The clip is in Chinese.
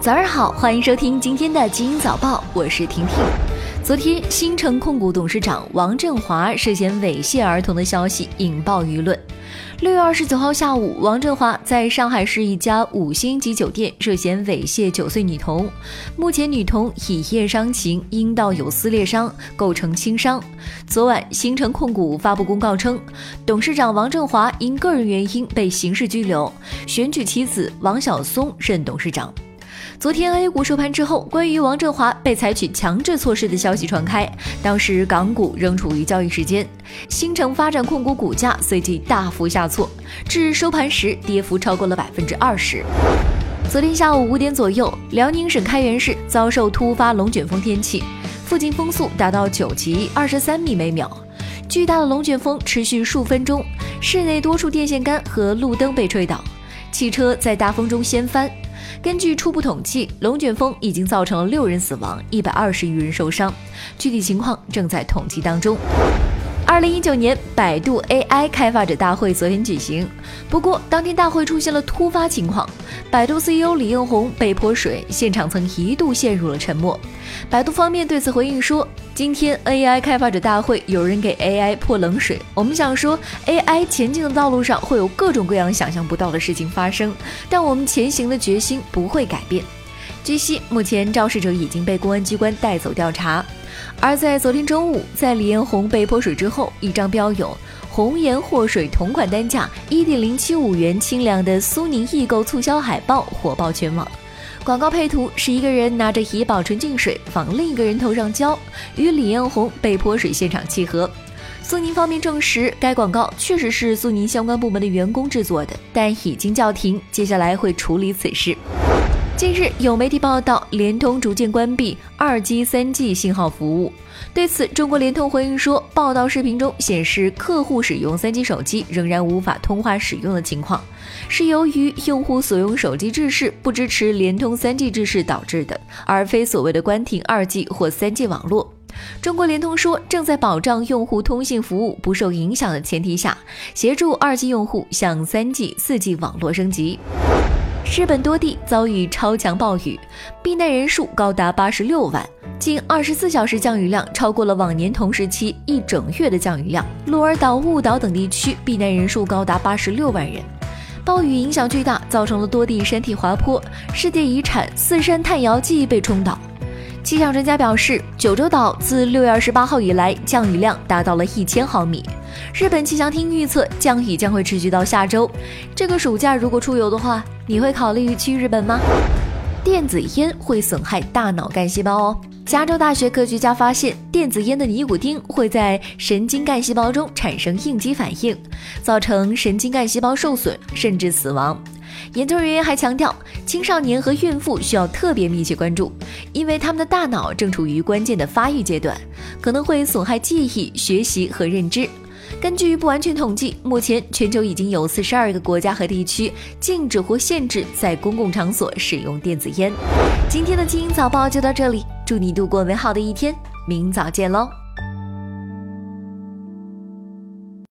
早上好，欢迎收听今天的《基因早报》，我是婷婷。昨天，新城控股董事长王振华涉嫌猥亵儿童的消息引爆舆论。六月二十九号下午，王振华在上海市一家五星级酒店涉嫌猥亵九岁女童，目前女童已业伤情，阴道有撕裂伤，构成轻伤。昨晚，新城控股发布公告称，董事长王振华因个人原因被刑事拘留，选举其子王晓松任董事长。昨天 A 股收盘之后，关于王振华被采取强制措施的消息传开，当时港股仍处于交易时间，新城发展控股股价随即大幅下挫，至收盘时跌幅超过了百分之二十。昨天下午五点左右，辽宁省开原市遭受突发龙卷风天气，附近风速达到九级，二十三米每秒，巨大的龙卷风持续数分钟，市内多处电线杆和路灯被吹倒，汽车在大风中掀翻。根据初步统计，龙卷风已经造成了六人死亡，一百二十余人受伤，具体情况正在统计当中。二零一九年百度 AI 开发者大会昨天举行，不过当天大会出现了突发情况，百度 CEO 李彦宏被泼水，现场曾一度陷入了沉默。百度方面对此回应说：“今天 AI 开发者大会有人给 AI 泼冷水，我们想说 AI 前进的道路上会有各种各样想象不到的事情发生，但我们前行的决心不会改变。”据悉，目前肇事者已经被公安机关带走调查。而在昨天中午，在李彦宏被泼水之后，一张标有“红颜祸水”同款单价一点零七五元清凉的苏宁易购促销海报火爆全网。广告配图是一个人拿着怡宝纯净水往另一个人头上浇，与李彦宏被泼水现场契合。苏宁方面证实，该广告确实是苏宁相关部门的员工制作的，但已经叫停，接下来会处理此事。近日有媒体报道，联通逐渐关闭二 G、三 G 信号服务。对此，中国联通回应说，报道视频中显示客户使用三 G 手机仍然无法通话使用的情况，是由于用户所用手机制式不支持联通三 G 制式导致的，而非所谓的关停二 G 或三 G 网络。中国联通说，正在保障用户通信服务不受影响的前提下，协助二 G 用户向三 G、四 G 网络升级。日本多地遭遇超强暴雨，避难人数高达八十六万，近二十四小时降雨量超过了往年同时期一整月的降雨量。鹿儿岛、雾岛等地区避难人数高达八十六万人。暴雨影响巨大，造成了多地山体滑坡，世界遗产四山探窑记被冲倒。气象专家表示，九州岛自六月二十八号以来降雨量达到了一千毫米。日本气象厅预测，降雨将会持续到下周。这个暑假如果出游的话，你会考虑去日本吗？电子烟会损害大脑干细胞哦。加州大学科学家发现，电子烟的尼古丁会在神经干细胞中产生应激反应，造成神经干细胞受损，甚至死亡。研究人员还强调，青少年和孕妇需要特别密切关注，因为他们的大脑正处于关键的发育阶段，可能会损害记忆、学习和认知。根据不完全统计，目前全球已经有四十二个国家和地区禁止或限制在公共场所使用电子烟。今天的精英早报就到这里，祝你度过美好的一天，明早见喽！